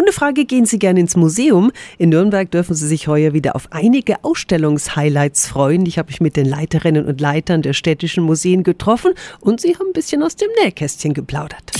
Und eine Frage, gehen Sie gerne ins Museum? In Nürnberg dürfen Sie sich heuer wieder auf einige Ausstellungshighlights freuen. Ich habe mich mit den Leiterinnen und Leitern der städtischen Museen getroffen und sie haben ein bisschen aus dem Nähkästchen geplaudert.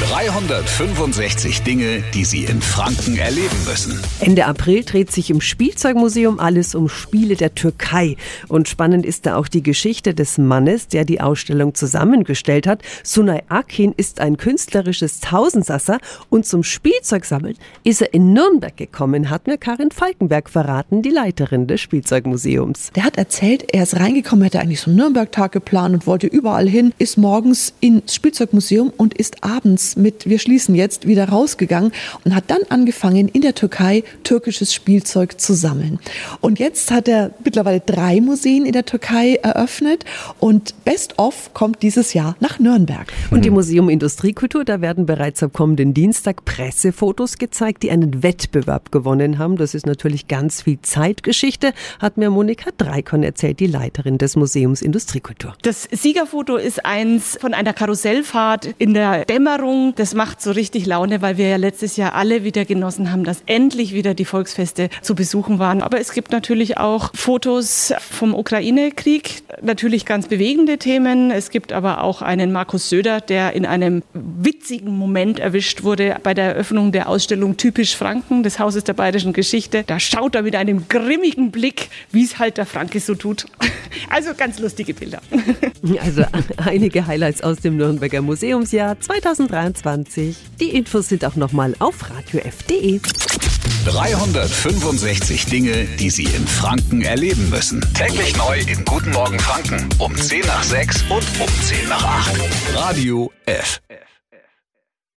365 Dinge, die Sie in Franken erleben müssen. Ende April dreht sich im Spielzeugmuseum alles um Spiele der Türkei. Und spannend ist da auch die Geschichte des Mannes, der die Ausstellung zusammengestellt hat. Sunay Akin ist ein künstlerisches Tausendsasser und zum Spielzeugsammeln ist er in Nürnberg gekommen, hat mir Karin Falkenberg verraten, die Leiterin des Spielzeugmuseums. Der hat erzählt, er ist reingekommen, hätte eigentlich so einen Nürnberg-Tag geplant und wollte überall hin, ist morgens ins Spielzeugmuseum und ist abends mit Wir schließen jetzt wieder rausgegangen und hat dann angefangen, in der Türkei türkisches Spielzeug zu sammeln. Und jetzt hat er mittlerweile drei Museen in der Türkei eröffnet und Best of kommt dieses Jahr nach Nürnberg. Und im Museum Industriekultur, da werden bereits am kommenden Dienstag Pressefotos gezeigt, die einen Wettbewerb gewonnen haben. Das ist natürlich ganz viel Zeitgeschichte, hat mir Monika Dreikon erzählt, die Leiterin des Museums Industriekultur. Das Siegerfoto ist eins von einer Karussellfahrt in der Dämmerung das macht so richtig Laune, weil wir ja letztes Jahr alle wieder genossen haben, dass endlich wieder die Volksfeste zu besuchen waren. Aber es gibt natürlich auch Fotos vom Ukraine-Krieg, natürlich ganz bewegende Themen. Es gibt aber auch einen Markus Söder, der in einem witzigen Moment erwischt wurde bei der Eröffnung der Ausstellung Typisch Franken des Hauses der bayerischen Geschichte. Da schaut er mit einem grimmigen Blick, wie es halt der Franke so tut. Also ganz lustige Bilder. Also einige Highlights aus dem Nürnberger Museumsjahr 2023. Die Infos sind auch nochmal auf radiof.de. 365 Dinge, die Sie in Franken erleben müssen. Täglich neu in Guten Morgen Franken um 10 nach 6 und um 10 nach 8. Radio F.